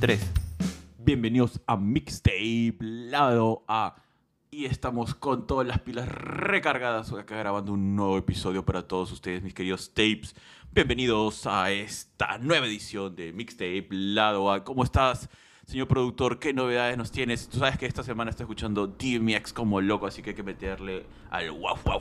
3. Bienvenidos a Mixtape Lado A. Y estamos con todas las pilas recargadas acá grabando un nuevo episodio para todos ustedes, mis queridos tapes. Bienvenidos a esta nueva edición de Mixtape Lado A. ¿Cómo estás, señor productor? ¿Qué novedades nos tienes? Tú sabes que esta semana está escuchando DMX como loco, así que hay que meterle al wow wow.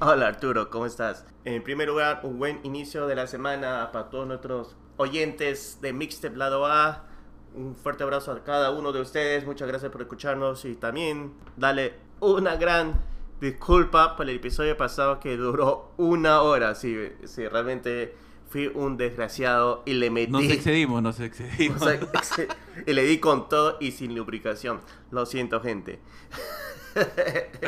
Hola Arturo, ¿cómo estás? En primer lugar, un buen inicio de la semana para todos nuestros oyentes de Mixtape Lado A. Un fuerte abrazo a cada uno de ustedes. Muchas gracias por escucharnos y también dale una gran disculpa por el episodio pasado que duró una hora. Sí, sí realmente fui un desgraciado y le metí. Nos excedimos, nos excedimos. y le di con todo y sin lubricación. Lo siento, gente.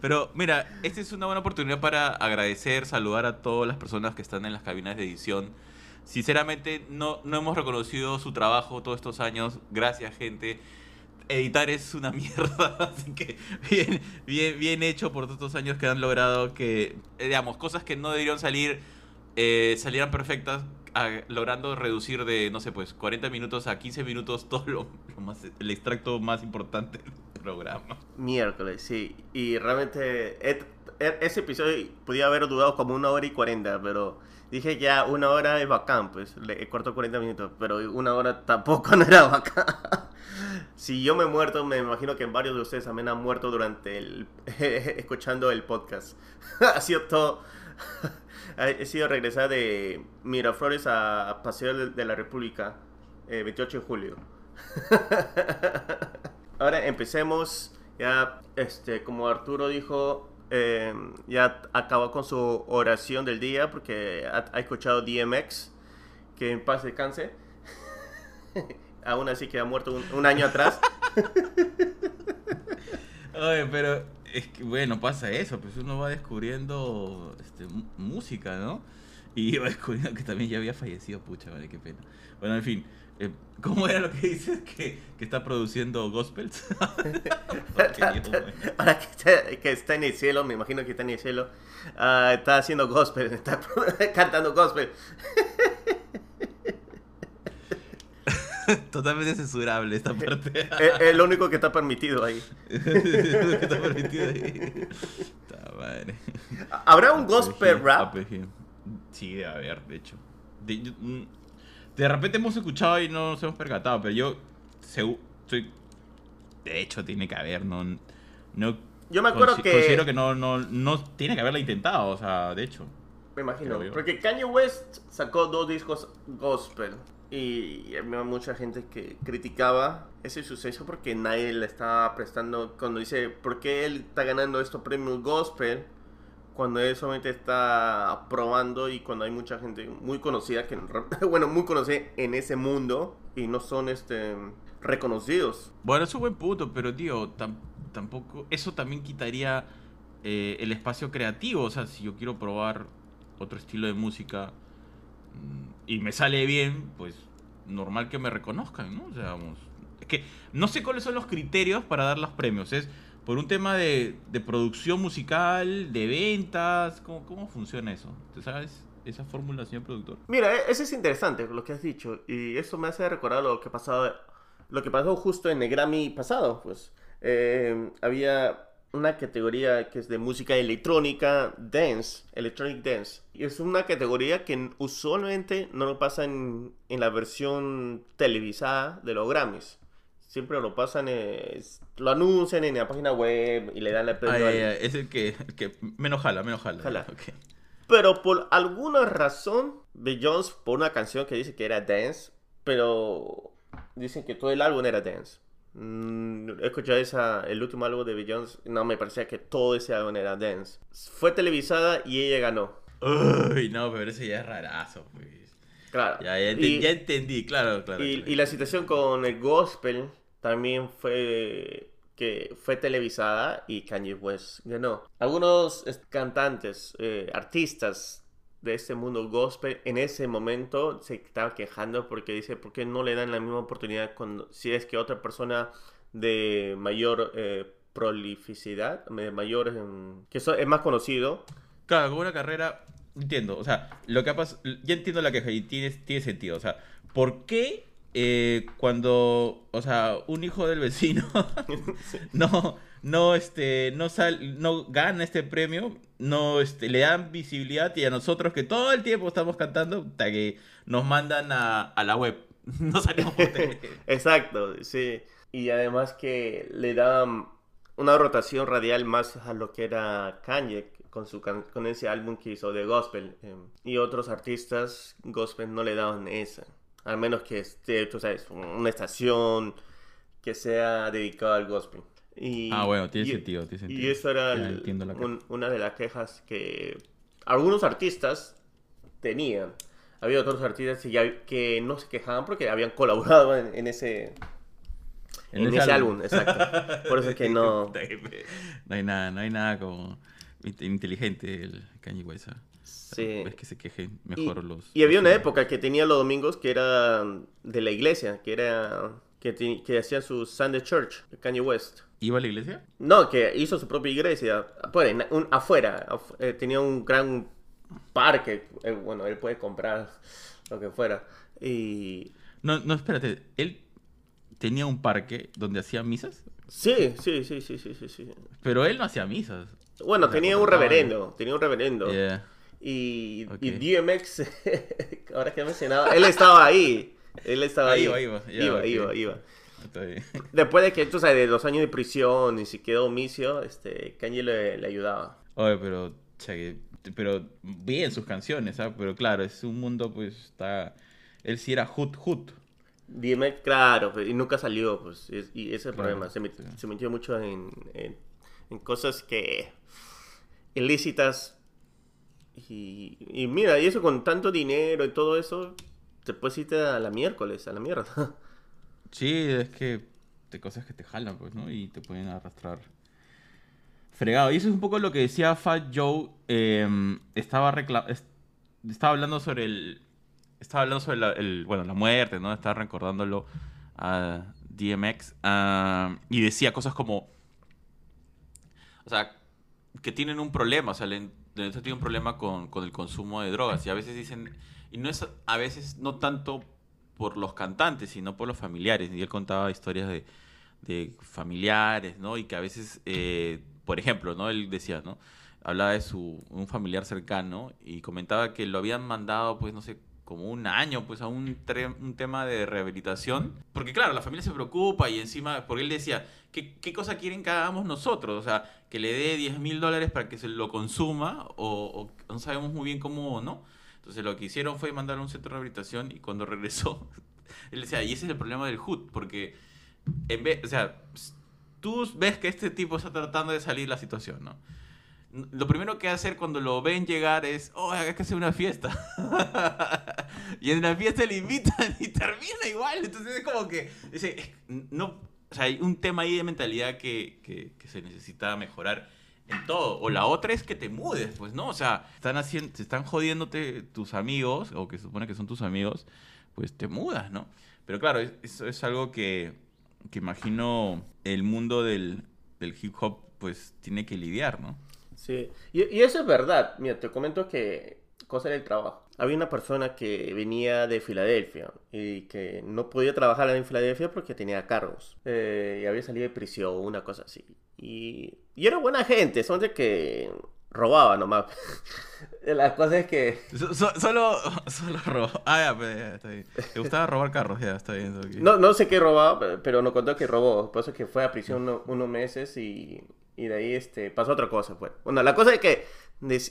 Pero mira, esta es una buena oportunidad para agradecer, saludar a todas las personas que están en las cabinas de edición. Sinceramente, no, no hemos reconocido su trabajo todos estos años. Gracias, gente. Editar es una mierda, así que bien, bien, bien hecho por todos estos años que han logrado que, eh, digamos, cosas que no deberían salir, eh, salieran perfectas, logrando reducir de, no sé, pues 40 minutos a 15 minutos todo lo, más, el extracto más importante programa. Miércoles, sí. Y realmente ese episodio podía haber durado como una hora y cuarenta, pero dije ya una hora es bacán, pues le corto 40 minutos, pero una hora tampoco no era bacán. si yo me he muerto, me imagino que varios de ustedes también han muerto durante el escuchando el podcast. ha sido todo he sido regresar de Miraflores a Paseo de la República, 28 eh, de julio. Ahora empecemos. Ya, este, como Arturo dijo, eh, ya acabó con su oración del día porque ha, escuchado DMX, que en paz descanse. Aún así que ha muerto un, año atrás. Oye, pero es que, bueno, pasa eso, pues uno va descubriendo este, música, ¿no? Y va descubriendo que también ya había fallecido, pucha, vale, qué pena. Bueno, en fin, eh, ¿Cómo era lo que dices? ¿Que, que está produciendo gospels? Ahora que está, que está, en el cielo, me imagino que está en el cielo, uh, está haciendo gospel, está cantando gospel. Totalmente censurable esta parte. es, lo único que está permitido ahí. es lo que está permitido ahí. Madre. ¿Habrá un gospel rap? Sí, debe haber, de hecho. De, mm, de repente hemos escuchado y no nos hemos percatado, pero yo soy de hecho tiene que haber, no no Yo me acuerdo que considero que no, no no tiene que haberla intentado, o sea, de hecho. Me imagino, porque Kanye West sacó dos discos gospel y había mucha gente que criticaba ese suceso porque nadie le estaba prestando cuando dice, ¿por qué él está ganando estos premios gospel? Cuando él solamente está probando y cuando hay mucha gente muy conocida que bueno muy conocida en ese mundo y no son este reconocidos. Bueno es un buen punto pero tío tampoco eso también quitaría eh, el espacio creativo. O sea si yo quiero probar otro estilo de música mm, y me sale bien pues normal que me reconozcan no o sea vamos es que no sé cuáles son los criterios para dar los premios. Es por un tema de, producción musical, de ventas, ¿cómo, ¿cómo funciona eso? ¿Tú sabes esa fórmula, señor productor? Mira, e, eso es interesante lo que has dicho y eso me hace recordar lo que pasó, lo que pasó justo en el Grammy pasado, pues eh, había una categoría que es de música electrónica, dance, electronic dance. Y es una categoría que usualmente no lo pasa en, en la versión televisada de los Grammys siempre lo pasan, lo anuncian en la página web y le dan la premio. es el que, que menos jala, menos jala. Pero por alguna razón, Beyoncé, por una canción que dice que era dance, pero dicen que todo el álbum era dance. Mm, he escuchado esa, el último álbum de Beyoncé, no me parecía que todo ese álbum era dance. Fue televisada y ella ganó. Uy, no, pero ese ya es rarazo, pues. Claro. Ya, entendí, claro, claro. Y, la situación con el gospel también fue que fue televisada y Kanye West ganó. Algunos cantantes, eh, artistas de este mundo gospel en ese momento se estaban quejando porque dice, ¿por qué no le dan la misma oportunidad cuando, si es que otra persona de mayor eh, prolificidad, de mayor, que es más conocido? Claro, con una carrera Entiendo, o sea, lo que ha pasado, ya entiendo la queja y tiene, tiene sentido, o sea, ¿por qué eh, cuando, o sea, un hijo del vecino no, no, este, no, sal, no gana este premio, no este, le dan visibilidad y a nosotros que todo el tiempo estamos cantando, hasta que nos mandan a, a la web. No salimos por tele. Exacto, sí. Y además que le dan una rotación radial más a lo que era Kanye con, su, can- con ese álbum que hizo de gospel. eh, y otros artistas gospel no le daban esa. Al menos que esté, tú sabes, una estación que sea dedicada al gospel. Y, Ah, bueno, tiene y- sentido, tiene sentido. Y eso era el- la un- una de las quejas que algunos artistas tenían. Había otros artistas que, ya- que no se quejaban porque habían colaborado en, en ese, en ese álbum. exacto. Por eso es que no... No hay nada, no hay nada como inteligente el Kanye West. ¿ah? Sí. Ves que se quejen Y, mejor los... y había una época que tenía los domingos que era de la iglesia, que era que, te- que hacían su Sunday Church, Kanye West. ¿Iba a la iglesia? No, que hizo su propia iglesia, en- un- afuera, afu- eh, tenía un gran parque, eh, bueno, él puede comprar lo que fuera. Y No, no, espérate. ¿Él tenía un parque donde hacía misas? sí, sí, sí, sí, sí, sí, sí. Pero él no hacía misas. Bueno, tenía un reverendo, tenía un reverendo. Yeah. Y, Ok. y DMX, ahora que he mencionado, él estaba ahí. Él estaba Ah, ahí. iba, iba, ya, iba, ok. iba, iba. Bien. Después de que, tú sabes, de dos años de prisión y se quedó omicio, este, Kanye le, le ayudaba. Oye, pero, che, pero bien sus canciones, ¿ah? Pero claro, es un mundo, pues, está... Él sí era hood hood. DMX, claro, pues, y nunca salió, pues, es- y ese es el Claro, problema. Se, met- sí. se metió mucho en, en, en cosas que... ilícitas. Y, y mira, y eso con tanto dinero y todo eso, te puedes irte a la miércoles, a la mierda. Sí, es que de cosas que te jalan, pues, ¿no? Y te pueden arrastrar fregado. Y eso es un poco lo que decía Fat Joe. eh, estaba estaba hablando sobre el... Estaba hablando sobre la, el, bueno, la muerte, ¿no? Estaba recordándolo a DMX. ah, y decía cosas como... O sea, que tienen un problema, o sea, le- le tiene un problema con, con el consumo de drogas. Y a veces dicen... Y no es a veces no tanto por los cantantes, sino por los familiares. Y él contaba historias de, de familiares, ¿no? Y que a veces, eh, por ejemplo, ¿no? Él decía, ¿no? Hablaba de su un familiar cercano y comentaba que lo habían mandado, pues, no sé, como un año, pues, a un, un tema de rehabilitación. Porque, claro, la familia se preocupa y encima, porque él decía, ¿qué, qué cosa quieren que hagamos nosotros? O sea, que le dé 10 mil dólares para que se lo consuma o, o no sabemos muy bien cómo, ¿no? Entonces lo que hicieron fue mandarlo a un centro de rehabilitación y cuando regresó, él decía, y ese es el problema del HUD, porque en vez, o sea, tú ves que este tipo está tratando de salir de la situación, ¿no? Lo primero que hacer cuando lo ven llegar es, oh, hay que hacer una fiesta. y en la fiesta le invitan y termina igual. Entonces es como que, es- no, o sea, hay un tema ahí de mentalidad que, que, se necesita mejorar en todo. O la otra es que te mudes, pues, ¿no? O sea, están haciendo, te están jodiéndote tus amigos, o que se supone que son tus amigos, pues te mudas, ¿no? Pero claro, es- eso es algo que, que imagino el mundo del, del hip hop, pues, tiene que lidiar, ¿no? Sí, y, y eso es verdad. Mira, te comento que cosa del trabajo. Había una persona que venía de Filadelfia y que no podía trabajar en Filadelfia porque tenía cargos. Eh, y había salido de prisión, una cosa así. Y, y era buena gente, son de que robaba nomás. La cosa es que... So- so- solo, solo robo. Ah, ya, pues, ya, está bien. ¿Te gustaba robar carros? Ya, está bien. ok. No, no sé qué robaba, pe- pero nos contó que robó. Por eso que fue a prisión uno- unos meses y, y de ahí este, pasó otra cosa. Pues. Bueno, la cosa es que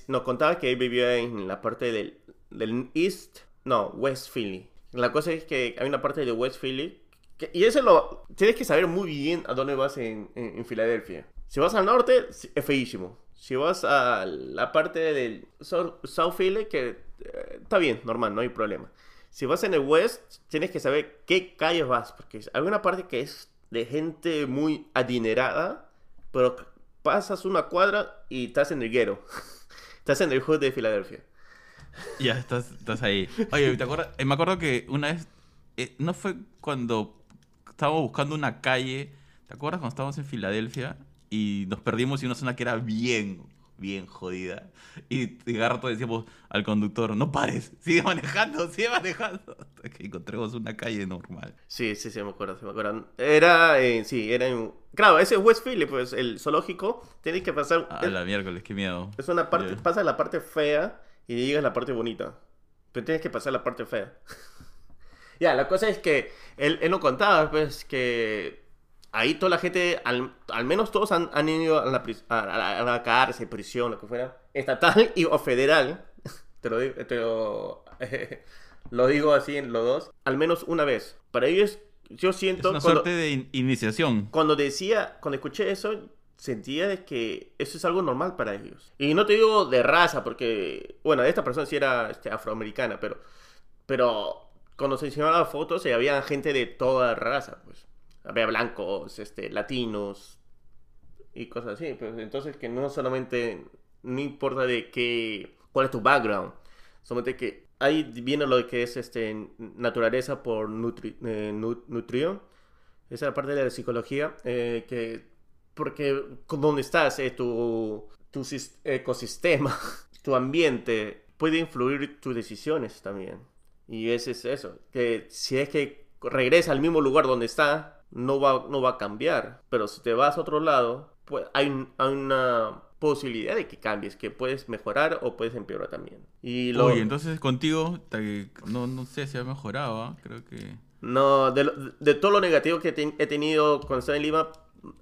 nos contaba que él vivía en la parte del, del East, no, West Philly. La cosa es que hay una parte de West Philly. que- y eso lo tienes que saber muy bien a dónde vas en, en, en Filadelfia. Si vas al norte, es feísimo. Si vas a la parte del South, South Philly, que eh, está bien, normal, no hay problema. Si vas en el West, tienes que saber qué calles vas, porque hay una parte que es de gente muy adinerada, pero pasas una cuadra y estás en el guero. estás en el hood de Filadelfia. Ya, estás, estás ahí. Oye, ¿te acuerdas? Eh, me acuerdo que una vez, eh, ¿no fue cuando estábamos buscando una calle? ¿Te acuerdas cuando estábamos en Filadelfia y nos perdimos en una zona que era bien bien jodida. Y, y cada rato decíamos al conductor, no pares, sigue manejando, sigue manejando. Hasta que encontremos una calle normal. Sí, sí, sí, me acuerdo, sí, me acuerdo. Era, eh, sí, era en... Claro, ese es West Philly, pues, el zoológico. Tienes que pasar... A la miércoles, qué miedo. Es una parte, pasa la parte fea y llegas a la parte bonita. Pero tienes que pasar la parte fea. ya, la cosa es que él, él nos contaba, pues, que ahí toda la gente, al, al menos todos han, han ido a la, a, a- a la cárcel, prisión, lo que fuera, estatal y, o federal. te lo digo, te lo, lo digo así en los dos. Al menos una vez. Para ellos, yo Es siento... una cuando- suerte de in- iniciación. cuando decía, cuando escuché eso, sentía de que eso es algo normal para ellos. Y no te digo de raza, porque, bueno, esta persona sí era este, afroamericana, pero, pero cuando se enseñaban fotos, eh, había gente de toda raza, pues. Había blancos, este, latinos y cosas así. Pues, entonces que no solamente, no importa de qué, cuál es tu background, solamente que ahí viene lo que es este, naturaleza por nutri, eh. Esa es la parte de la psicología, eh, que porque donde estás, eh, tu, tu sis- ecosistema, tu ambiente, puede influir tus decisiones también. Y ese es eso, que si es que regresa al mismo lugar donde está, no va, no va a cambiar. Pero si te vas a otro lado, pues hay, hay una posibilidad de que cambies, que puedes mejorar o puedes empeorar también. Y lo, Oye, entonces contigo, no, no sé si ha mejorado, ¿ah? creo que... No, de, lo- de todo lo negativo que te- he tenido estaba en Lima,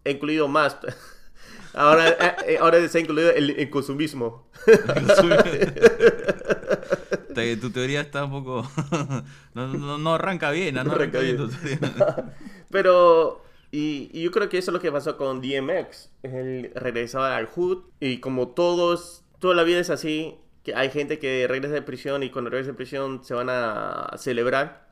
he incluido más. Ahora, eh, eh, ahora se ha incluido el, el consumismo. Que tu teoría está un poco... no, no, no arranca bien, no No arranca arranca bien. tu teoría. Pero, y, y yo creo que eso es lo que pasó con DMX. Él regresaba al hood y como todos, toda la vida es así, que hay gente que regresa de prisión y cuando regresa de prisión se van a celebrar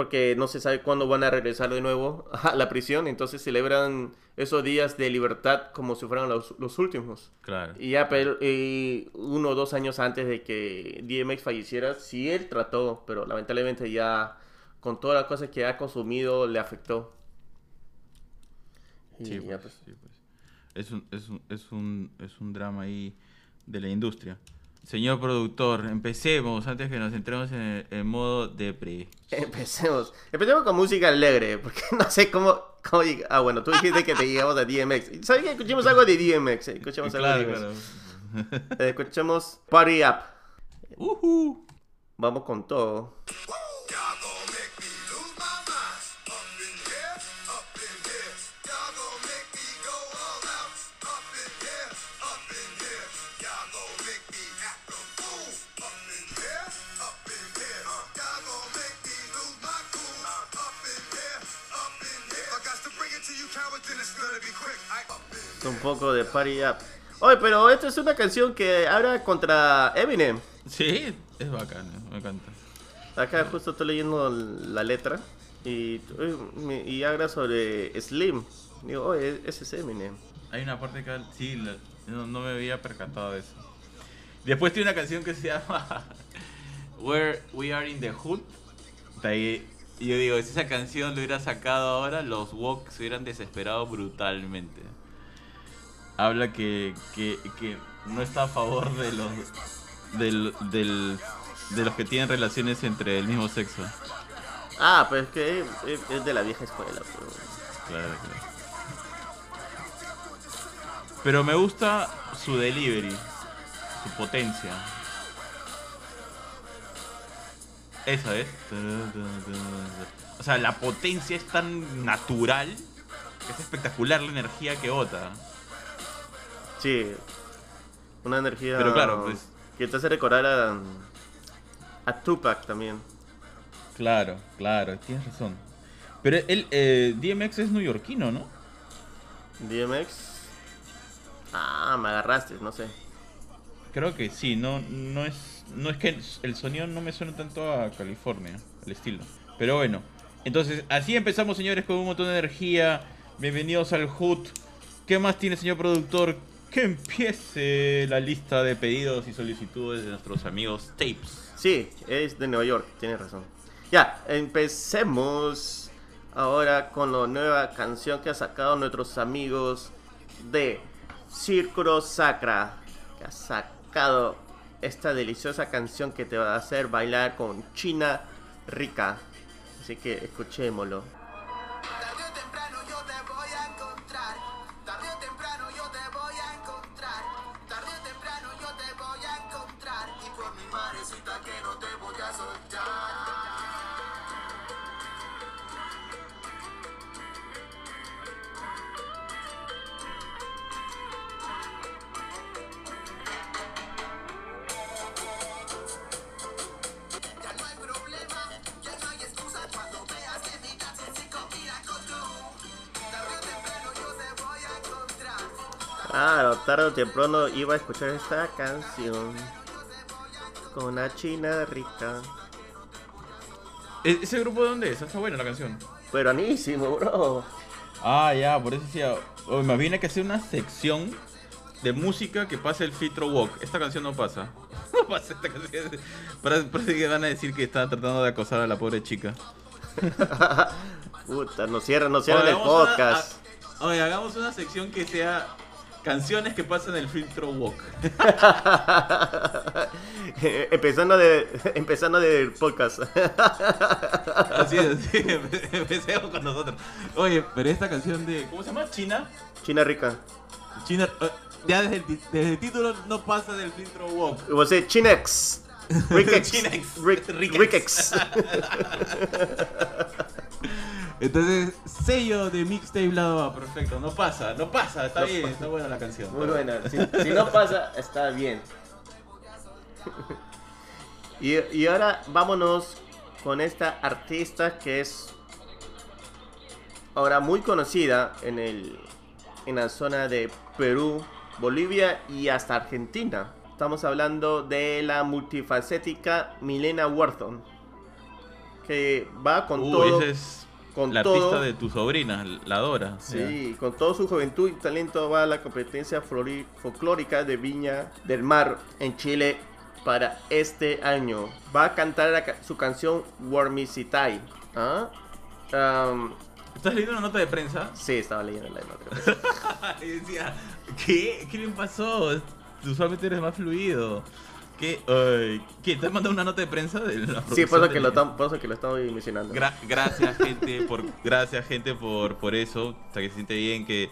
porque no se sabe cuándo van a regresar de nuevo a la prisión, entonces celebran esos días de libertad como si fueran los, los últimos. Claro. Y ya, pero eh, uno o dos años antes de que DMX falleciera, sí él trató, pero lamentablemente ya con todas las cosas que ha consumido le afectó. Y Sí, ya, pues, pues. sí, pues. Es un, es, un, es, un, es un drama ahí de la industria. Señor productor, empecemos antes que nos entremos en, el- en modo depre. Empecemos. Empecemos con música alegre, porque no sé cómo... cómo ah, bueno, tú dijiste que te llegamos a DMX. ¿Sabes que escuchemos algo de DMX? eh, Escuchemos algo Claro, de DMX. claro. Eh, escuchemos Party Up. Ujú. Vamos con todo. Un poco de Party Up. Oye, pero esta es una canción que habla contra Eminem. Sí, es bacano, me encanta. Acá justo estoy leyendo la letra y, habla sobre Slim. Digo, oye, ese es Eminem. Hay una parte que sí, no, no me había percatado de eso. Después tiene una canción que se llama Where We Are in the Hood. Ahí. Y yo digo, si esa canción lo hubiera sacado ahora, los Walk se hubieran desesperado brutalmente. Habla que, que, que no está a favor de los del, del- de los que tienen relaciones entre el mismo sexo. Ah, pues es que es, es de la vieja escuela. pero- Claro, claro. Pero me gusta su delivery, su potencia. Esa es. O sea, la potencia es tan natural que es espectacular la energía que bota. Sí, una energía Pero claro, pues- que te hace recordar a, a Tupac también. Claro, claro, tienes razón. Pero él, eh, DMX es neoyorquino, ¿no? DMX. Ah, me agarraste, no sé. Creo que sí, no, no es. No es que el sonido no me suena tanto a California, el estilo. Pero bueno. Entonces, así empezamos, señores, con un montón de energía. Bienvenidos al HUT. ¿Qué más tiene, señor productor? Que empiece la lista de pedidos y solicitudes de nuestros amigos Tapes. Sí, es de Nueva York, tienes razón. Ya, empecemos ahora con la nueva canción que han sacado nuestros amigos de Círculo Sacra, que ha sacado esta deliciosa canción que te va a hacer bailar con China Rica. Así que escuchémoslo. Tarde o temprano iba a escuchar esta canción con una China Rica. ¿E- ¿Ese grupo de dónde es? Está buena la canción. Peronísimo, bro. Ah, ya, por eso decía. Oh, bien hay que hacer una sección de música que pase el filtro walk. Esta canción no pasa. No pasa esta canción. Parece que van a decir que está tratando de acosar a la pobre chica. Puta, nos cierran, nos cierran Oye, el una- podcast. a- oye, hagamos una sección que sea canciones que pasan el filtro walk. empezando de empezando del podcast. Así es, así. Empecemos con nosotros. Oye, pero esta canción de. ¿Cómo se llama? China. China Rica. China. eh, ya desde el, ti- desde el título no pasa del filtro walk. Was it Chinex. Rickex. Chinex. Rick- Rickex. Rickex. Entonces, sello de mixtape lado A, perfecto. No pasa, no pasa, está No bien, pasa. está buena la canción. Muy buena. Si, si no pasa, está bien. Y, y ahora vámonos con esta artista que es ahora muy conocida en, el, en la zona de Perú, Bolivia y hasta Argentina. Estamos hablando de la multifacética Milena Wharton. Que va con Uy, todo. es con la todo. artista de tu sobrina, la Dora. Sí, con toda su juventud y talento va a la competencia folclórica de Viña del Mar en Chile para este año. Va a cantar la su canción Warmisitai. ¿Ah? Am, ¿Estás leyendo una nota de prensa? sí, estaba leyendo la nota. y decía, ¿qué? ¿Qué le pasó? Usualmente eres más fluido. ¿Qué? Ay, ¿Qué? ¿Te has mandado una nota de prensa de la Sí, por eso que, lo, tam- por eso que lo estoy mencionando. Gra- gracias gente por gracias gente por, por eso. O sea, que se siente bien que,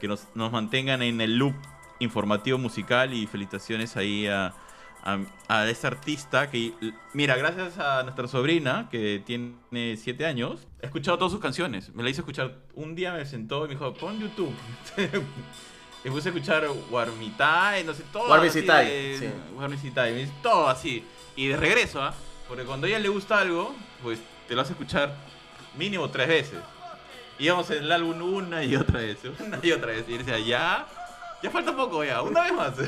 que nos, nos mantengan en el loop informativo musical y felicitaciones ahí a, a, a artista que mira, gracias a nuestra sobrina que tiene 7 años, he escuchado todas sus canciones. Me la hice escuchar. Un día me sentó y me dijo, pon YouTube. y puse a escuchar Warmitai, no sé, todo. Warmisitai, de- sí. Warmisitai, me todo así. Y de regreso, ¿ah? Porque cuando a ella le gusta algo, pues te lo hace escuchar mínimo tres veces. Íbamos en el álbum una y otra vez, una y otra vez. Y decía, ya, ya falta poco, ya, una vez más.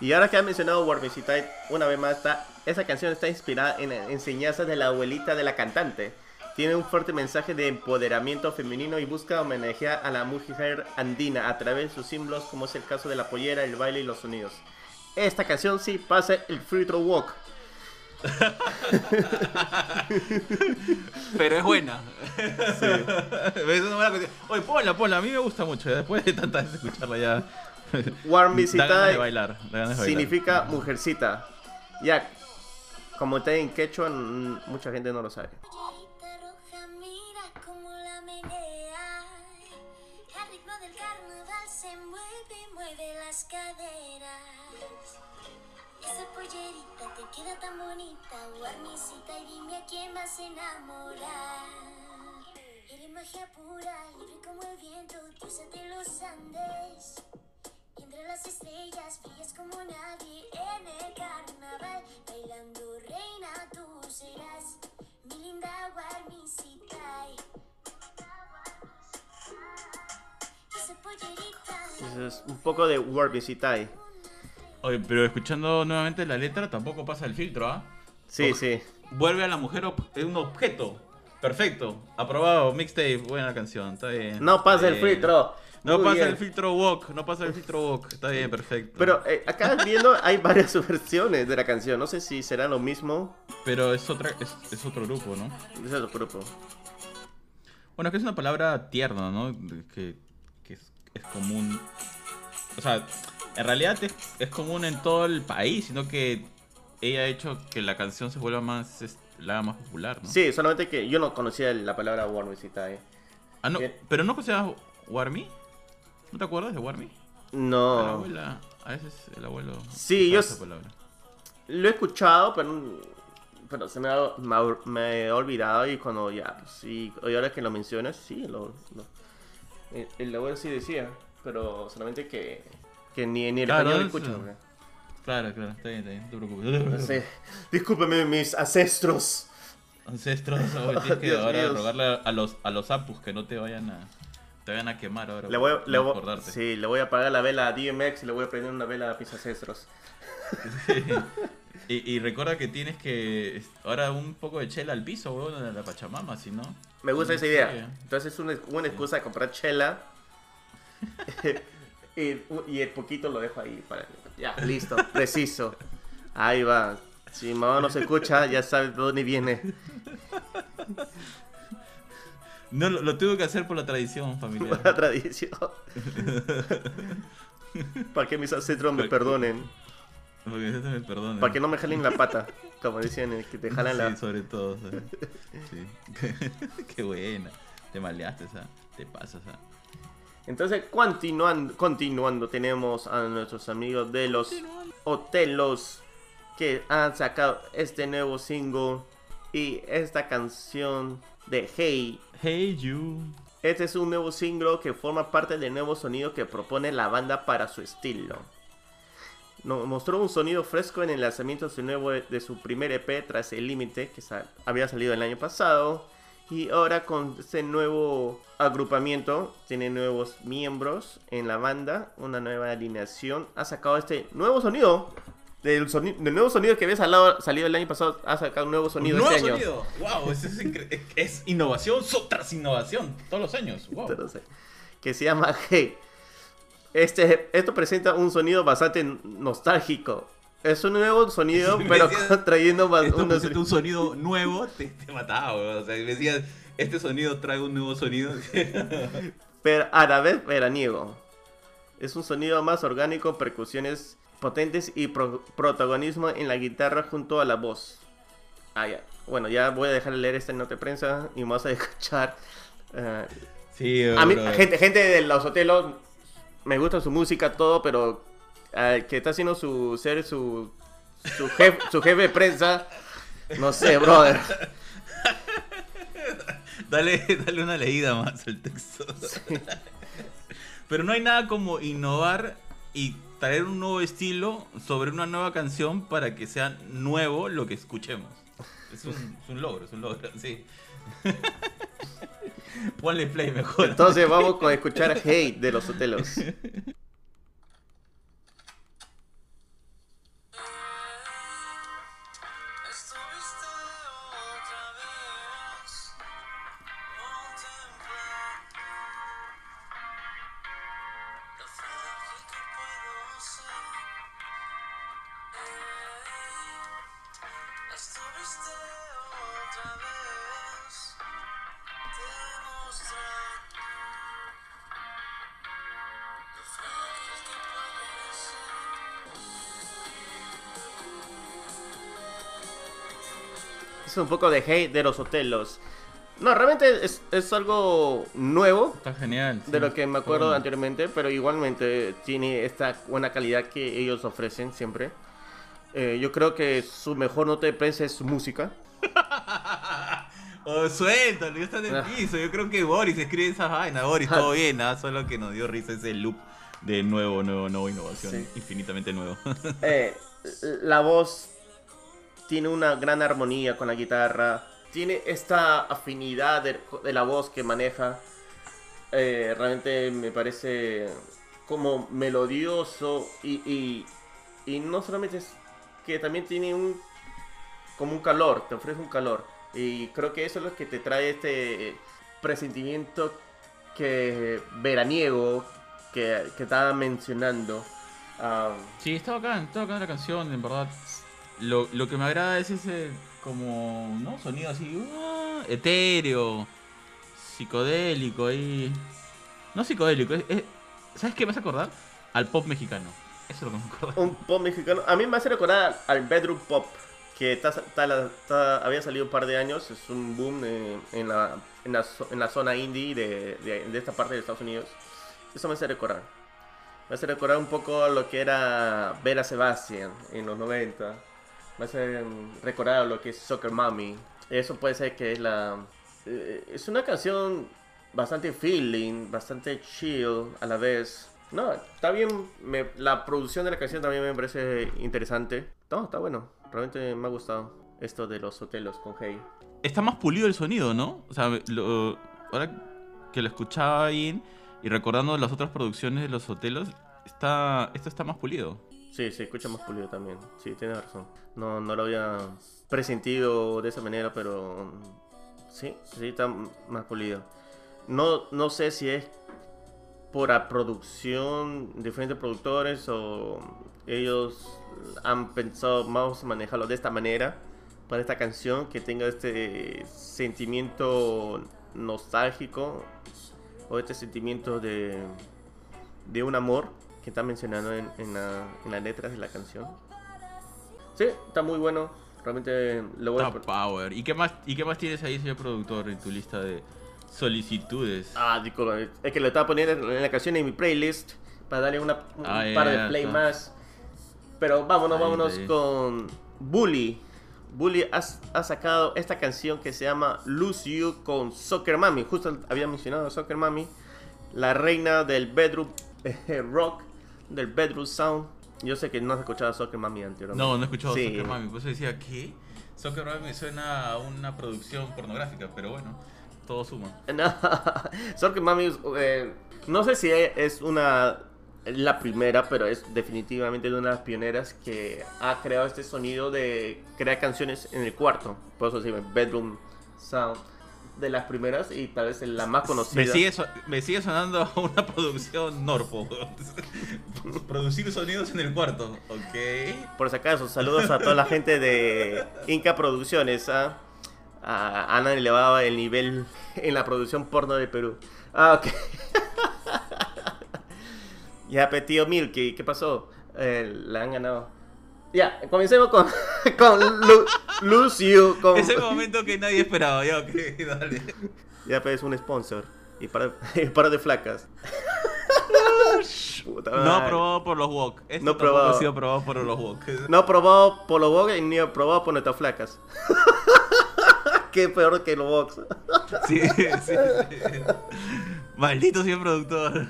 Y ahora que ha mencionado Warmisitai, una vez más, está, esa canción está inspirada en enseñanzas de la abuelita de la cantante. Tiene un fuerte mensaje de empoderamiento femenino y busca homenajear a la mujer andina a través de sus símbolos, como es el caso de la pollera, el baile y los sonidos. Esta canción sí pasa el free throw walk. Pero es buena. Es una buena. Oye, ponla, ponla, a mí me gusta mucho. Después de tantas veces escucharla ya. De Warmisitai bailar. de bailar. significa mujercita. Ya, como está en quechua, mucha gente no lo sabe. Se mueve, mueve las caderas. Esa pollerita te queda tan bonita, guarnicita, y dime a quién vas a enamorar. Eres magia pura, libre como el viento, diosa de los Andes. Entre las estrellas brillas como nadie en el carnaval. Bailando reina tú serás, mi linda Guarmisitai. Esa pollerita. Eso es un poco de Warmisitai. Oye, pero escuchando nuevamente la letra tampoco pasa el filtro, ¿ah? Sí, Ok. sí. Vuelve a la mujer es un objeto. Perfecto. Aprobado. Mixtape. Buena canción. Está bien. No pasa el filtro. No Muy pasa bien. el filtro walk. No pasa el filtro walk. Está bien, perfecto. Pero eh, acá viendo hay varias versiones de la canción. No sé si será lo mismo. Pero es otra, es, es otro grupo, ¿no? Es otro grupo. Bueno, es que es una palabra tierna, ¿no? Que es, común. O sea, en realidad es, es común en todo el país, sino que ella ha hecho que la canción se vuelva más, es- la más popular, ¿no? Sí, solamente que yo no conocía la palabra War Music ahí. Ah, no, Bien. pero no consideras Warmy? ¿No te acuerdas de Warmy? La No. abuela, a veces el abuelo. Sí, yo esa palabra. Lo he escuchado, pero, pero se me ha, me ha- me he olvidado y cuando ya, pues, sí, y ahora que lo mencionas, sí, lo, lo- el, el abuelo sí decía, pero solamente que, que ni, ni el Claro, español eso- escucho. ¿no? Claro, claro, está bien, está bien, no te preocupes. No sé. Discúlpeme mis ancestros. Ancestros, oye, tienes que Dios ahora mío. rogarle a los, a los apus que no te vayan a, te vayan a quemar ahora. Le voy, a- le, voy, sí, le voy a apagar la vela a DMX y le voy a prender una vela a mis ancestros. Y, y recuerda que tienes que ahora un poco de chela al piso, weón, en la Pachamama, si no. Me gusta no esa idea. Entonces es una, una excusa de comprar chela. y, y el poquito lo dejo ahí. Para, ya, listo, preciso. Ahí va. Si mamá no se escucha, ya sabe de dónde viene. No, lo, lo tuve que hacer por la tradición Por la familiar. tradición. Para que mis ancestros me perdonen. Porque me. Para que no me jalen la pata. Como decían, eh, que te jalan la. Sí, sobre todo. ¿sabes? Sí. Qué buena. Te maleaste, ¿sabes? Te pasas, ¿sabes? Entonces, continuando, continuando, tenemos a nuestros amigos de los Otelos que han sacado este nuevo single y esta canción de Hey. Hey you. Este es un nuevo single que forma parte del nuevo sonido que propone la banda para su estilo. Nos mostró un sonido fresco en el lanzamiento de su, nuevo, de su primer EP tras El Límite, que había salido el año pasado. Y ahora con este nuevo agrupamiento, tiene nuevos miembros en la banda, una nueva alineación. Ha sacado este nuevo sonido. Del, soni- del nuevo sonido que había salido, salido el año pasado, ha sacado un nuevo sonido Un nuevo este año. sonido. Wow, es, es- es innovación so- tras innovación. Todos los años. Wow. Que se llama Hey. Este, esto presenta un sonido bastante nostálgico. Es un nuevo sonido, Me pero decías, trayendo ba- Esto unos- un sonido nuevo, te, te mataba, weón. O sea, me decías, este sonido trae un nuevo sonido. pero a la vez veraniego. Es un sonido más orgánico, percusiones potentes y pro- protagonismo en la guitarra junto a la voz. Ah, ya. Bueno, ya voy a dejar de leer esta nota de prensa y vamos a escuchar. eh, sí, A mí, bro. gente, gente de los hotelos, me gusta su música, todo, pero eh, que está haciendo su ser su, su, jefe, su jefe de prensa, no sé, brother. Dale, dale una leída más al texto. Pero no hay nada como innovar y traer un nuevo estilo sobre una nueva canción para que sea nuevo lo que escuchemos. Es un, es un logro, es un logro, sí. Ponle play mejor. Entonces vamos con escuchar Hate de los hotelos. Es un poco de Hate de los hotelos. No, realmente es, es algo nuevo Está genial. de sí. lo que me acuerdo Bueno. anteriormente, pero igualmente tiene esta buena calidad que ellos ofrecen siempre. Eh, yo creo que su mejor nota de prensa es su música. Oh, suéltalo, ya está en el Ah. piso. Yo creo que Boris escribe esa vaina. Boris, todo bien, nada, solo que nos dio risa ese loop de nuevo, nuevo, nuevo, innovación. Sí. Infinitamente nuevo. Eh, la voz tiene una gran armonía con la guitarra. Tiene esta afinidad de, la voz que maneja. Eh, realmente me parece como melodioso y, y, no solamente es que también tiene un como un calor, te ofrece un calor. Y creo que eso es lo que te trae este presentimiento que veraniego que, que estaba mencionando. Ah, Sí, está bacán, está la canción, en verdad. Lo, lo que me agrada es ese como, ¿no? Sonido así, uh, etéreo, psicodélico ahí. No psicodélico, es, es- ¿sabes qué me hace acordar? Al pop mexicano. Eso es lo que me acuerdo. un pop mexicano. A mí me hace recordar al bedroom pop, que está- está- había salido un par de años. Es un boom en, la, en, la, en la zona indie de, de- de esta parte de Estados Unidos. Eso me hace recordar. Me hace recordar un poco lo que era Vera Sebastian en los 90. Me hace mm, recordar lo que es Soccer Mommy. Eso puede ser que es la... eh, es una canción bastante feeling, bastante chill a la vez. No, está bien. la producción de la canción también me parece interesante. No, está bueno. Realmente me ha gustado esto de los hotelos con Hey. Está más pulido el sonido, ¿no? O sea, lo- ahora que lo escuchaba bien y recordando las otras producciones de los hotelos, está, esto está más pulido. Sí, se escucha más pulido también. Sí, tienes razón. No, no lo había presentido de esa manera, pero sí, sí está más pulido. No, no sé si es por la producción, diferentes productores o ellos han pensado vamos a manejarlo de esta manera para esta canción que tenga este sentimiento nostálgico o este sentimiento de, de un amor que está mencionando en, en, la- en las letras de la canción. Sí, está muy bueno. Realmente lo voy a... Power. ¿Y qué más, y qué más tienes ahí, señor productor, en tu lista de solicitudes? Ah, disculpa, es que lo estaba poniendo en la canción en mi playlist para darle una, un Ah, par de play está. más. Pero vámonos, Ahí, vámonos ahí. con Bully. Bully ha, ha sacado esta canción que se llama Lose You con Soccer Mami. Justo había mencionado a Soccer Mami, la reina del bedroom eh, rock, del bedroom sound. Yo sé que no has escuchado Soccer Mami anteriormente. No, no he escuchado Sí. Soccer Mami. Por eso decía, ¿qué? Soccer Mami suena a una producción pornográfica, pero bueno, todo suma. No, Soccer Mami, eh, no sé si es una la primera, pero es definitivamente una de las pioneras que ha creado este sonido de crear canciones en el cuarto. Por eso se llama Bedroom Sound. De las primeras y tal vez la más conocida. Me sigue, so- me sigue sonando una producción Norpo. Producir sonidos en el cuarto, ok. Por si acaso, saludos a toda la gente de Inca Producciones. ¿ah? Ah, han elevado el nivel en la producción porno de Perú. Ah, ok. ya, tío Milky, ¿qué pasó? Eh, la han ganado. Ya, comencemos con, con Lu- Lose You. Con, Ese momento que nadie esperaba, ya, ok, dale. ya, pues, es un sponsor. Y para, y para de flacas. Puta No madre. aprobado por los Wok. Esto No aprobado. ha sido aprobado por los Wok. No aprobado por los Vogue ni aprobado por nuestras flacas. Qué peor que los Vox. Sí, sí, sí. Maldito señor productor.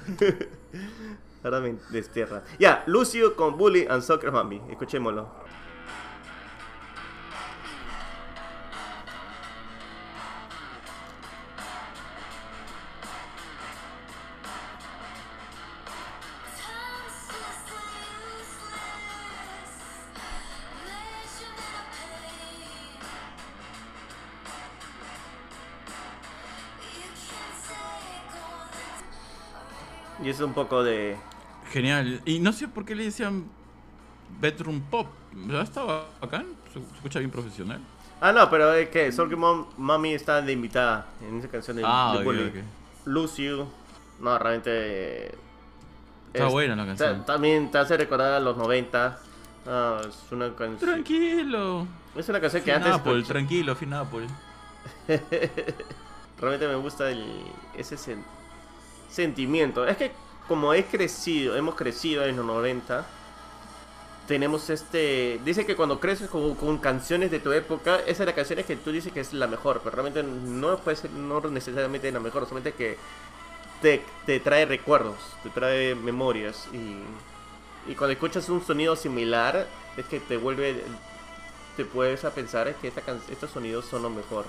Ahora me destierra. Ya, Lucio con Bully and Soccer Mami. Escuchémoslo. Y es un poco de. Genial. Y no sé por qué le decían Bedroom Pop. ¿Ya estaba acá? ¿Se escucha bien profesional? Ah, no, pero es que Soccer Mom- Mami está de invitada en esa canción de, Ah, de ok, Bully. ok. Lucio. No, realmente. Está buena la canción. También te hace recordar a los 90. Ah, es una canción. Tranquilo. Es una canción que antes. Finapple, tranquilo, Finapple. Realmente me gusta el, ese sen- sentimiento. Es que como he crecido, hemos crecido en los 90, tenemos este... Dice que cuando creces con, canciones de tu época, esa es la canción que tú dices que es la mejor, pero realmente no puede ser, no necesariamente la mejor, solamente que te, te trae recuerdos, te trae memorias y, y cuando escuchas un sonido similar, es que te vuelve... Te puedes a pensar que esta can- estos sonidos son lo mejor.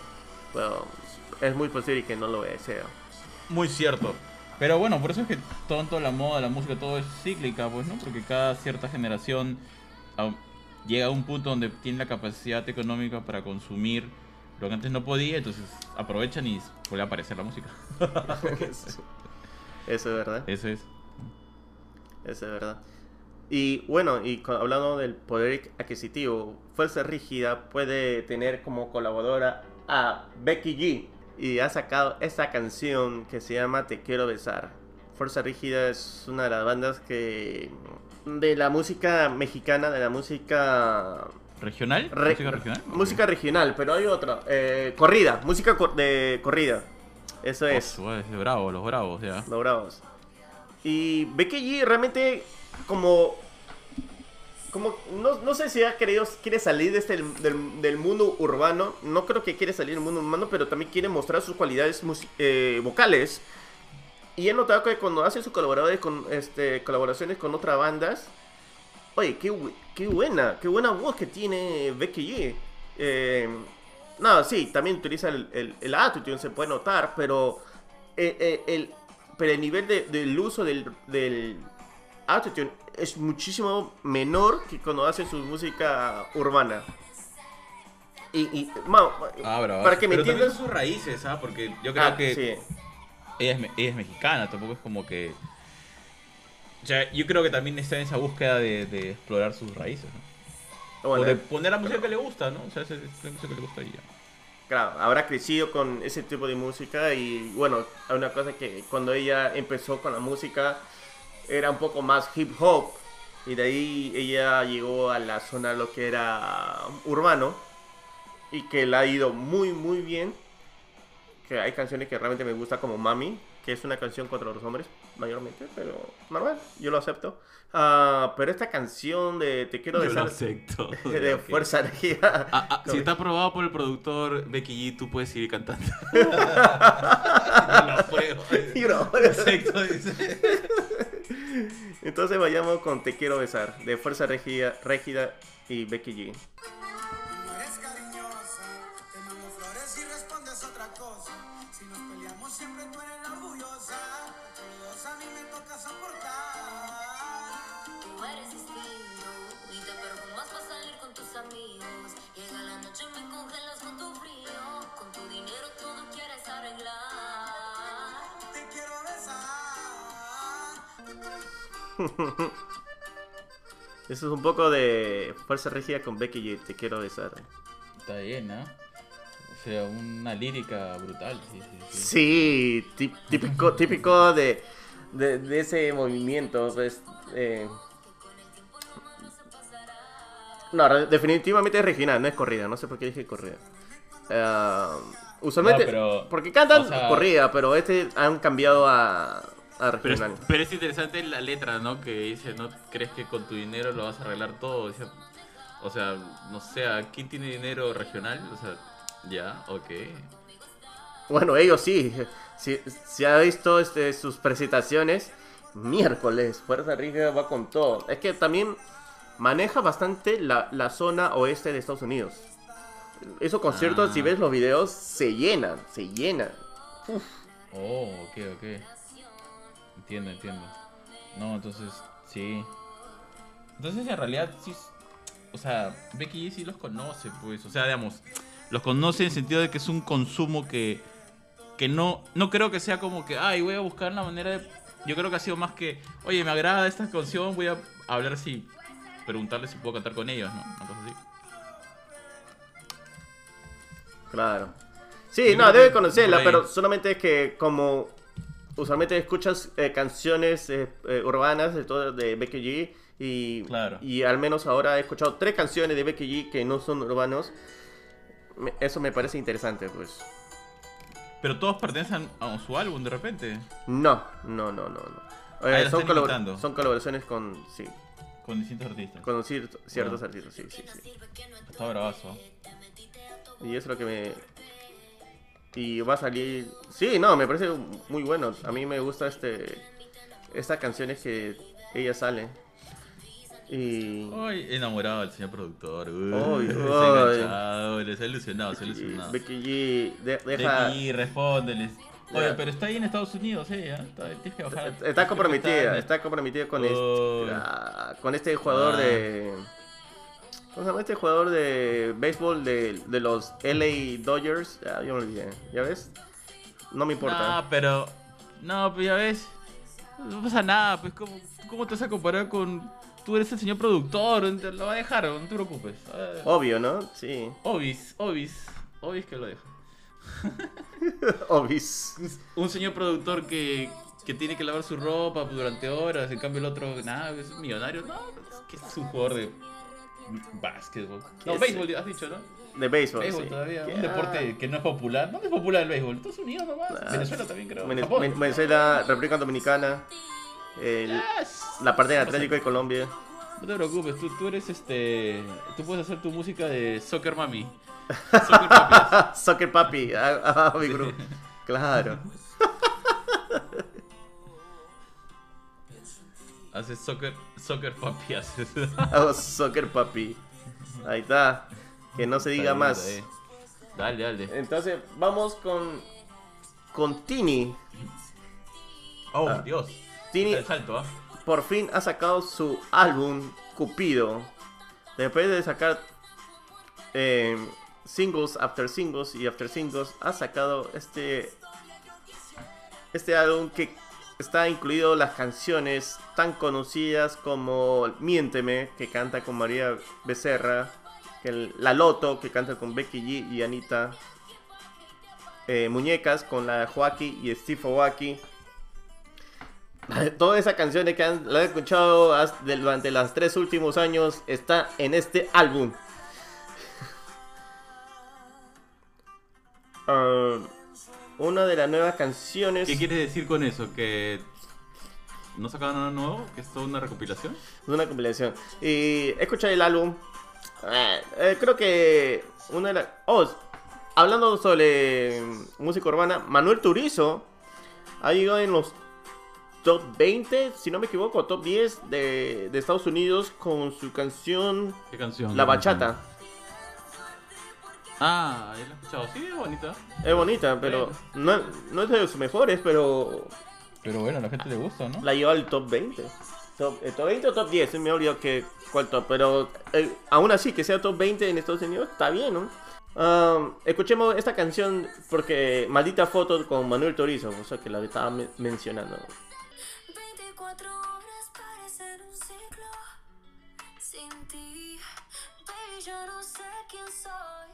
Bueno, es muy posible que no lo sea. Muy cierto. Pero bueno, por eso es que tanto la moda, la música, todo es cíclica, pues, ¿no? Porque cada cierta generación llega a un punto donde tiene la capacidad económica para consumir lo que antes no podía, entonces aprovechan y vuelve a aparecer la música. Eso es verdad. Eso es. Eso es verdad. Y bueno, y hablando del poder adquisitivo, Fuerza Rígida puede tener como colaboradora a Becky G. Y ha sacado esta canción que se llama Te Quiero Besar. Fuerza Rígida es una de las bandas que... De la música mexicana, de la música... ¿Regional? re- ¿Música regional? música regional, pero hay otra. eh, corrida, música cor- de corrida. Eso es. Oh, es bravo, los bravos, ya. Los Bravos. Y Becky G realmente como... Como, no, no sé si ha querido, quiere salir de este, del, del mundo urbano. No creo que quiere salir del mundo urbano, pero también quiere mostrar sus cualidades eh, vocales. Y he notado que cuando hace sus colaboradores con, este, colaboraciones con otras bandas, oye, qué, qué buena, qué buena voz que tiene Becky G. Eh, no, sí, también utiliza el, el, el autotune, se puede notar, pero eh, eh, el, pero el nivel de- del uso del, del autotune es muchísimo menor que cuando hace su música urbana. Y, y ma- Ah, bravo. para que me entiendas... sus raíces, ¿ah? Porque yo creo Ah, que sí. ella, es, ella es mexicana, tampoco es como que... O sea, yo creo que también está en esa búsqueda de, de explorar sus raíces, ¿no? Bueno, o de poner la música que le gusta, ¿no? O sea, es la música que le gusta y ya. Claro, habrá crecido con ese tipo de música y bueno, hay una cosa que cuando ella empezó con la música era un poco más hip hop y de ahí ella llegó a la zona lo que era urbano y que le ha ido muy muy bien. Que hay canciones que realmente me gusta como Mami, que es una canción contra los hombres mayormente, pero normal, yo lo acepto. Ah, pero esta canción de Te quiero Yo lo acepto. de. Fuerza Energía. Ah, ah, si está aprobado por el productor Becky G, tú puedes seguir cantando. no lo apruebo. Y no, Perfecto, dice. Entonces vayamos con Te quiero besar, de Fuerza Régida, Régida y Becky G. Eso es un poco de Fuerza Régida con Becky G, Te quiero besar. Está bien, ¿ah? O sea, una lírica brutal. Sí, sí, sí. Sí, tí- típico, típico de, de, de ese movimiento. Pues, eh. No, definitivamente es regional, no es corrida. No sé por qué dije corrida. Ah, usualmente, No, pero, porque cantan o sea- corrida, pero este han cambiado a, a Pero es, regional. pero es interesante la letra, ¿no? Que dice, ¿no crees que con tu dinero lo vas a arreglar todo? O sea, no sé, ¿a ¿quién tiene dinero regional? O sea, ya, ok. Bueno, ellos sí. Si, si ha visto este, sus presentaciones, miércoles, Fuerza Rica va con todo. Es que también maneja bastante la, la zona oeste de Estados Unidos. Esos conciertos, Ah. si ves los videos, se llenan, se llenan. Oh, ok, ok. Entiendo, entiendo. No, entonces, sí. Entonces, en realidad, sí. O sea, Becky G sí los conoce, pues. O sea, digamos, los conoce en el sentido de que es un consumo que. Que no. No creo que sea como que. Ay, voy a buscar la manera de. Yo creo que ha sido más que. Oye, me agrada esta canción, voy a hablar si. Preguntarle si puedo cantar con ellos, ¿no? Una cosa así. Claro. Sí, no, debe conocerla, pero solamente es que como usualmente escuchas eh, canciones eh, eh, urbanas de, todo, de Becky G y, Claro. y al menos ahora he escuchado tres canciones de Becky G que no son urbanos. Eso me parece interesante, pues. Pero todos pertenecen a su álbum de repente. No, no, no, no, no. Ah, Eh, son, colabor- colaboraciones con, sí, Con distintos artistas. con cier- ciertos Ah. artistas, sí, sí, sí. Está bravazo. Y eso es lo que me... Y va a salir... Sí, no, me parece muy bueno. A mí me gusta este... Estas canciones que ella sale. Y... Ay, enamorado del señor productor. Uy, Ay, ay. ha enganchado, se ha ilusionado, se ha ilusionado. Becky G de- deja... Becky, respóndeles. Oye, pero está ahí en Estados Unidos, ella. Está, tienes que bajar. Está comprometida, Está- comprometida con este, ah, con este jugador Ah. de... ¿Cómo se llama este jugador de béisbol de, de los LA Dodgers? Ya, yo me olvidé, ¿ya ves? No me importa. No, pero. No, pero ya ves. No pasa nada, pues. ¿Cómo, cómo te vas a comparar con. Tú eres el señor productor, lo va a dejar, no te preocupes. Ah, Obvio, ¿no? Sí. Obis, obis. Obis que lo deja. Obis. un señor productor que, que tiene que lavar su ropa durante horas, en cambio el otro, nada, es un millonario. No, es que es un jugador de básquetbol. No, ¿Qué béisbol, has dicho, ¿no? De béisbol, Béisbol sí. todavía, un deporte que no es popular. ¿Dónde es popular el béisbol? Estados Unidos nomás. Ah, Venezuela también creo. Vene- Japón. Ven- Venezuela, República Dominicana, el- Yes. la parte del Atlántico de Colombia. No te preocupes, tú, tú eres este. Tú puedes hacer tu música de Soccer Mami. Soccer Papi. Soccer Papi, ah, ah, mi grupo. Claro. Haces Soccer, soccer Papi. Haces. Soccer Papi. Ahí está. Que no se diga más. Dale, dale. Entonces, vamos con. Con Tini. Oh, Ah. Dios. Tini salto, ¿ah? por fin ha sacado su álbum Cupido. Después de sacar eh, singles after singles y after singles, ha sacado este este álbum que está incluido las canciones tan conocidas como Miénteme, que canta con María Becerra, La Loto, que canta con Becky G y Anita, eh, Muñecas con la Joaquín y Steve Owaki. Todas esas canciones que han, la he escuchado has- de- durante los tres últimos años está en este álbum. Ah, una de las nuevas canciones ¿Qué quieres decir con eso? ¿Que no sacaron nada nuevo? ¿Que es toda una recopilación? Es una compilación. Y escuché el álbum. Eh, eh, creo que una de las. Oh, hablando sobre música urbana, Manuel Turizo ha llegado en los top 20, si no me equivoco, top 10 de, de Estados Unidos con su canción ¿Qué canción? La Bachata. Ah, ya la he escuchado. Sí, es bonita. Es bonita, pero no, no es de sus mejores, pero Pero bueno, a la gente le gusta, ¿no? la lleva al top 20. Top, eh, top 20 o top 10, me he olvidado que, cuál top, pero eh, aún así que sea top 20 en Estados Unidos está bien, ¿no? Um, escuchemos esta canción porque maldita foto con Manuel Torizo, o sea que la estaba me- mencionando. 24 horas parecen un ciclo sin ti. Baby, yo no sé quién soy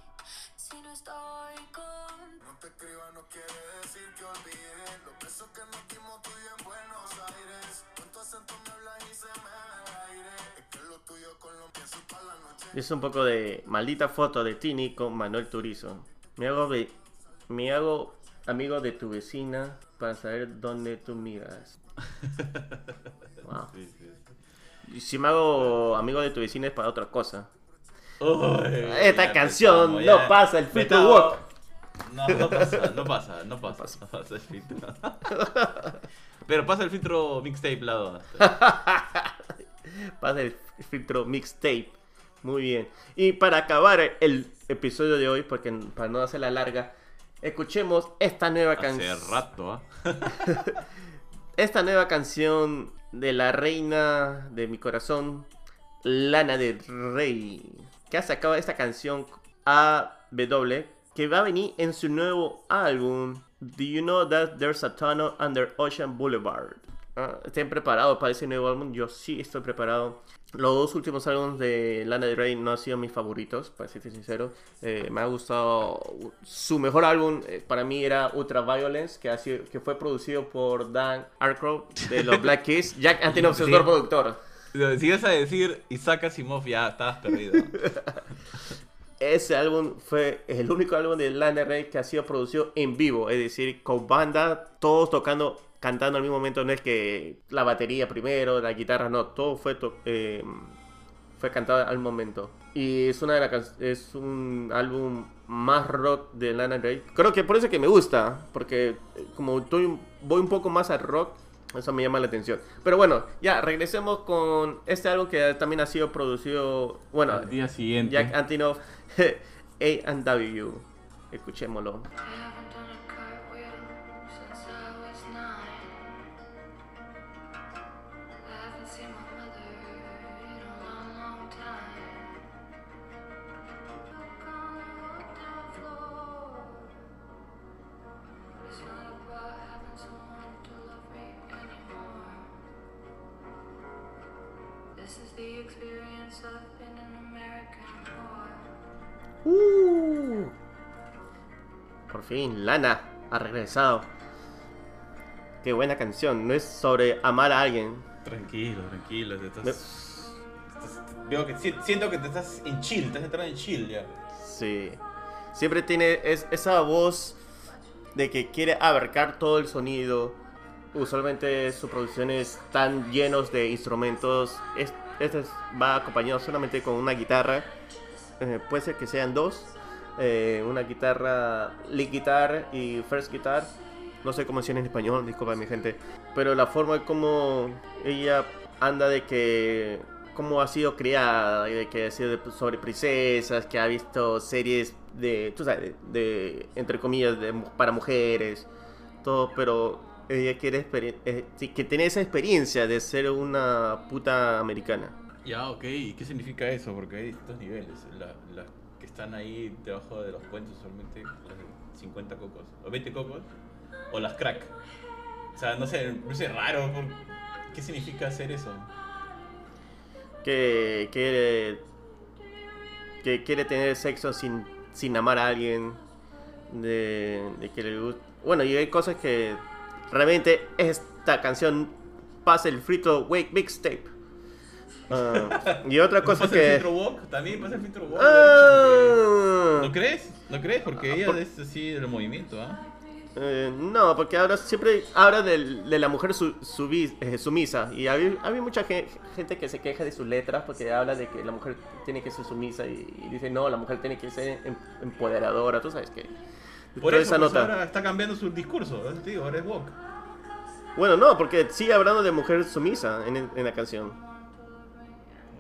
si no estoy con. No te escriba, no quiere decir que olvide Los besos que nos dimos tú y yo en Buenos Aires Con tu acento me hablas y se me va el aire Es que lo tuyo con lo pienso para la noche Es un poco de maldita foto de Tini con Manuel Turizo. Me hago, ve- me hago amigo de tu vecina para saber dónde tú miras. Wow. Sí, sí. Y si me hago amigo de tu vecina es para otra cosa. Uy, Esta canción no pasa el filtro Estamos- walk. No, no pasa, no pasa, no pasa, no pasa el filtro. Pero pasa el filtro mixtape lado. Pasa el filtro mixtape. Muy bien. Y para acabar el episodio de hoy, porque para no hacer la larga, escuchemos esta nueva Hace canción. rato, ¿ah? Esta nueva canción de la reina de mi corazón, Lana del Rey, que ha sacado esta canción AW, que va a venir en su nuevo álbum, Do You Know That There's a Tunnel Under Ocean Boulevard. Ah, ¿Estén preparados para ese nuevo álbum? Yo sí estoy preparado. Los dos últimos álbumes de Lana del Rey no han sido mis favoritos, para ser sincero. Eh, me ha gustado. Su mejor álbum eh, para mí era Ultra Violence, que, ha sido, que fue producido por Dan Aykroyd de los Black Keys. Jack Antonoff, su Sí. productor. Si ibas a decir Isaac Asimov, ya estabas perdido. Ese álbum fue el único álbum de Lana Rey que ha sido producido en vivo, es decir, con banda, todos tocando, cantando al mismo momento. No es que la batería primero, la guitarra, no, todo fue, eh, fue cantado al momento. Y es, una de las es un álbum más rock de Lana Rey. Creo que por eso que me gusta, porque eh, como voy un poco más al rock, eso me llama la atención. Pero bueno, ya regresemos con este álbum que también ha sido producido, bueno, Al día siguiente. Jack Antonoff, A&W. Escuchémoslo. Uh. Por fin, Lana ha regresado. qué buena canción. No es sobre amar a alguien. Tranquilo, tranquilo. te estás- Me- estás- veo que si- siento que te estás en chill, estás entrando en chill ya. Sí. Siempre tiene es- esa voz de que quiere abarcar todo el sonido. Usualmente sus producciones están llenos de instrumentos. Es- Este es- va acompañado solamente con una guitarra. Eh, puede ser que sean dos. Eh, una guitarra, lead guitar y first guitar. No sé cómo decir en español, disculpa mi gente. Pero la forma como ella anda de que... Cómo ha sido criada, de que ha sido de- sobre princesas, que ha visto series de, tú sabes, entre comillas, de, para mujeres, todo, pero ella quiere eh, que tiene esa experiencia de ser una puta americana. Ya, ok. ¿Y qué significa eso? Porque hay distintos niveles. La- Las que están ahí debajo de los puentes, usualmente las de 50 cocos, o 20 cocos, o las crack. O sea, no sé, me parece raro. por- ¿Qué significa hacer eso? que quiere que quiere tener sexo sin, sin amar a alguien de, de que le gusta bueno y hay cosas que realmente esta canción pasa el frito wake mixtape Ah, y otra cosa ¿Pasa el que filtro walk? También pasa el filtro walk. Ah, ¿No crees? ¿No crees? Porque Ah, ella por- es así del movimiento, ¿ah? eh, no, porque ahora siempre habla de, la mujer su- subi- eh, sumisa. Y hay, hay mucha ge- gente que se queja de sus letras porque habla de que la mujer tiene que ser sumisa y, y dice, no, la mujer tiene que ser em- empoderadora. Tú sabes que. Por eso esa pues, nota. ahora está cambiando su discurso, ¿eh? Te digo, ahora es walk. Bueno, no, porque sigue hablando de mujer sumisa en, en la canción.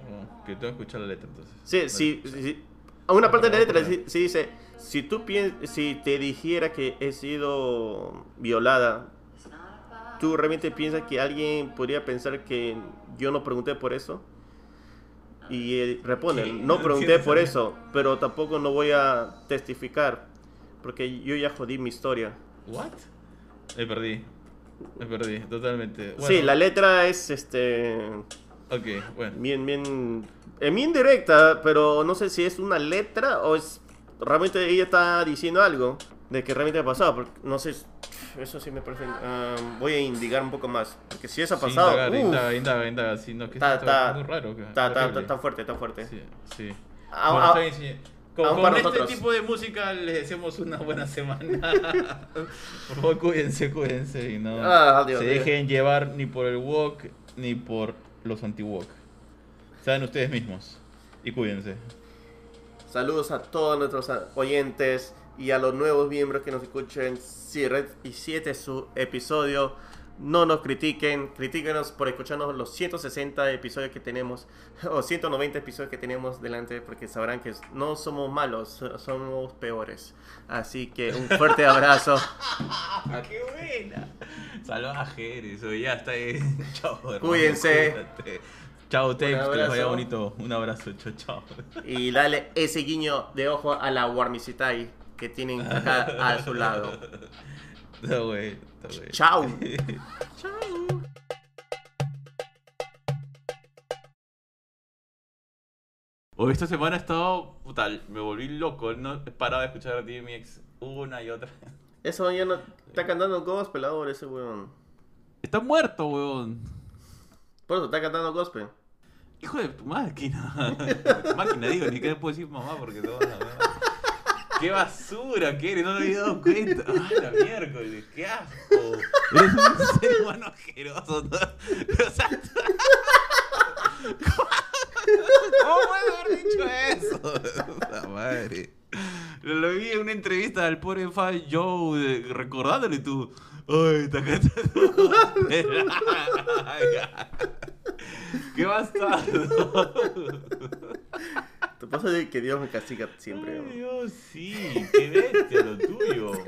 Oh, que tengo que escuchar la letra entonces. Sí, Vale. sí, sí, sí. A una parte de la letra sí, sí dice, si tú piens si te dijera que he sido violada, ¿tú realmente piensas que alguien podría pensar que yo no pregunté por eso? Y él responde, ¿Qué? no No pregunté por eso, pero tampoco no voy a testificar, porque yo ya jodí mi historia. ¿What? Me perdí. Me perdí, totalmente. Bueno, Sí, la letra es este Ok, bueno. bien, bien, eh, bien directa, pero no sé si es una letra o es realmente ella está diciendo algo de que realmente ha pasado. Porque no sé, eso sí me parece. ah, voy a indigar un poco más, porque si eso ha Sí, pasado, indagar, uf, indaga, indaga, indaga, sí, no, que Está- está está- muy raro. está, está, está, fuerte, está fuerte. Sí, sí. A- Bueno, a- está bien, sí. Con, aún con este tipo de música les deseamos una buena semana. por favor, cuídense, cuídense y no Ah, Dios se dejen llevar ni por el walk ni por los anti-walk. Sean ustedes mismos y cuídense. Saludos a todos nuestros oyentes y a los nuevos miembros que nos escuchen. Si Red y 7 su episodio, no nos critiquen, critíquenos por escucharnos los 160 episodios que tenemos o 190 episodios que tenemos delante porque sabrán que no somos malos, so- somos peores. Así que un fuerte abrazo. Ah, ¡Qué buena! Saludos a Jerez, ya está bien. Chao, Cuídense. cuídate. Chao, Tapes, que les vaya bonito. Un abrazo, chao, chao. Y dale ese guiño de ojo a la Warmicitai que tienen acá a su lado. Está está güey. Chao. Hoy esta semana he estado, puta, me volví loco, no he parado de escuchar a DMX una y otra. Eso ya no está cantando gospel ahora ese weón. Está muerto, weón. Por eso está cantando gospel. Hijo de tu máquina. máquina, digo, ni que puedo decir mamá porque te van a ver. ¡Qué basura que eres! No me había dado cuenta. ¡Ah, la miércoles! ¡Qué asco! Eres un ser humano asqueroso. ¿no? O sea, ¿Cómo puedes haber dicho eso? La madre. Lo vi en una entrevista al pobre Fan Joe recordándole y tú. ¡Ay! ¡Qué bastardo! Te pasa de que Dios me castiga siempre. Ay. Dios, sí, qué bestia lo tuyo.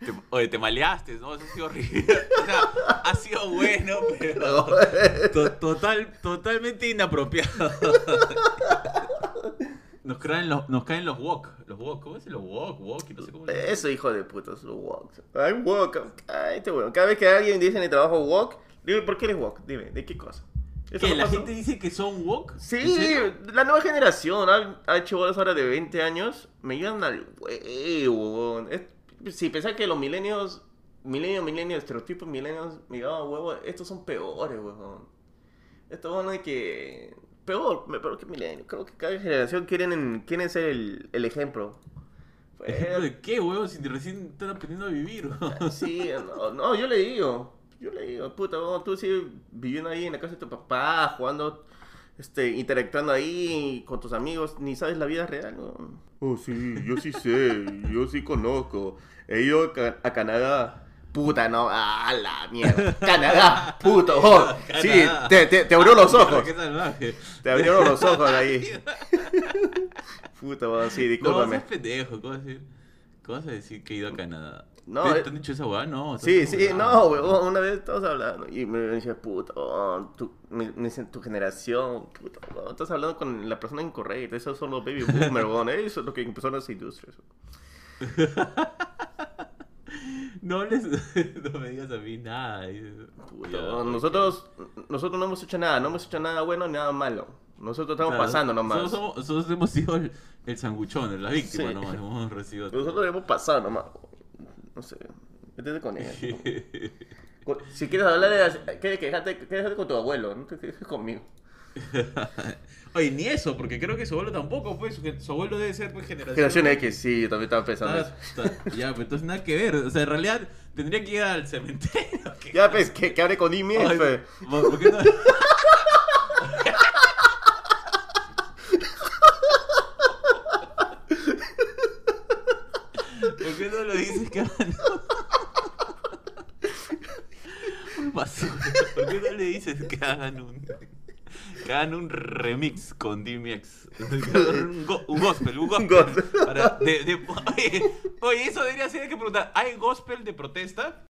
Te- oye, te maleaste, ¿no? Eso ha sido horrible. O sea, ha sido bueno, pero to- total, totalmente inapropiado. Nos caen los, nos caen los walk. Los walk, ¿cómo es los walk? Walk, y no sé cómo Eso, hijo de puta, es un walk. Ay, walk. Ay, este weón. Cada vez que alguien dice en el trabajo walk, dime, ¿por qué eres walk? Dime, ¿de qué cosa? No ¿La pasó. gente dice que son walk? ¿En Sí, la nueva generación, ha, ha hecho bolas ahora de 20 años, me llevan al huevo. si pensás que los milenios milenio, milenio, estereotipos milenios, me llegaba huevo, estos son peores, huevón. Estos van de que... Peor, peor que milenio. Creo que cada generación quieren, quieren ser el, el ejemplo. ¿Ejemplo Pues, de qué, huevón? Si recién están aprendiendo a vivir. sí, no, no, yo le digo. Yo le digo, puta, huevón, tú sigues viviendo ahí en la casa de tu papá, jugando, este, interactuando ahí con tus amigos, ni sabes la vida real, huevón. Oh, sí, yo sí sé, yo sí conozco. He ido a, Ca- a Canadá. Puta, no, a la mierda. Canadá, puto. oh, sí, Canadá. te, te, te abrió los ojos. Qué salvaje. Te abrieron los ojos ahí. Puta, weón, sí, No, discúlpame. seas pendejo. ¿Cómo vas a decir? ¿Cómo vas a decir que he ido a Canadá? No, ¿Te, eh, te han dicho esa weá? No. Sí, sí, no, weón, una vez estábamos hablando y me decía, puta, tu, me, me dicen, tu generación, puta, weón, estás hablando con la persona incorrecta, esos son los baby boomers, weón, eso es lo que empezaron las industrias. No, les, no me digas a mí nada. Puta, nosotros, nosotros no hemos hecho nada, no hemos hecho nada bueno ni nada malo. Nosotros estamos Claro, pasando nomás. Nosotros, somos- nosotros hemos sido el, el sanguchón, la víctima Sí. nomás. Hemos recibido. Nosotros hemos pasado nomás. No sé, métete con ella. Si quieres hablar, de las- que- quéjate, quéjate con tu abuelo, no te quejes conmigo. Oye, ni eso, porque creo que su abuelo tampoco, pues. Su, su abuelo debe ser pues, generación. Generación X, sí, yo también estaba pensando Está- eso. está- ya, pues entonces nada que ver. O sea, en realidad tendría que ir al cementerio. ¿qué Ya, pues, que, que hable con Imi, pues. ¿por por qué no? ¿Por qué no lo dices que hagan un basura? ¿Por qué no le dices que hagan un que hagan un remix con DMX? Un, go- un gospel, un gospel. gospel. Para- de- de- oye, oye, eso debería ser que preguntar. ¿Hay gospel de protesta?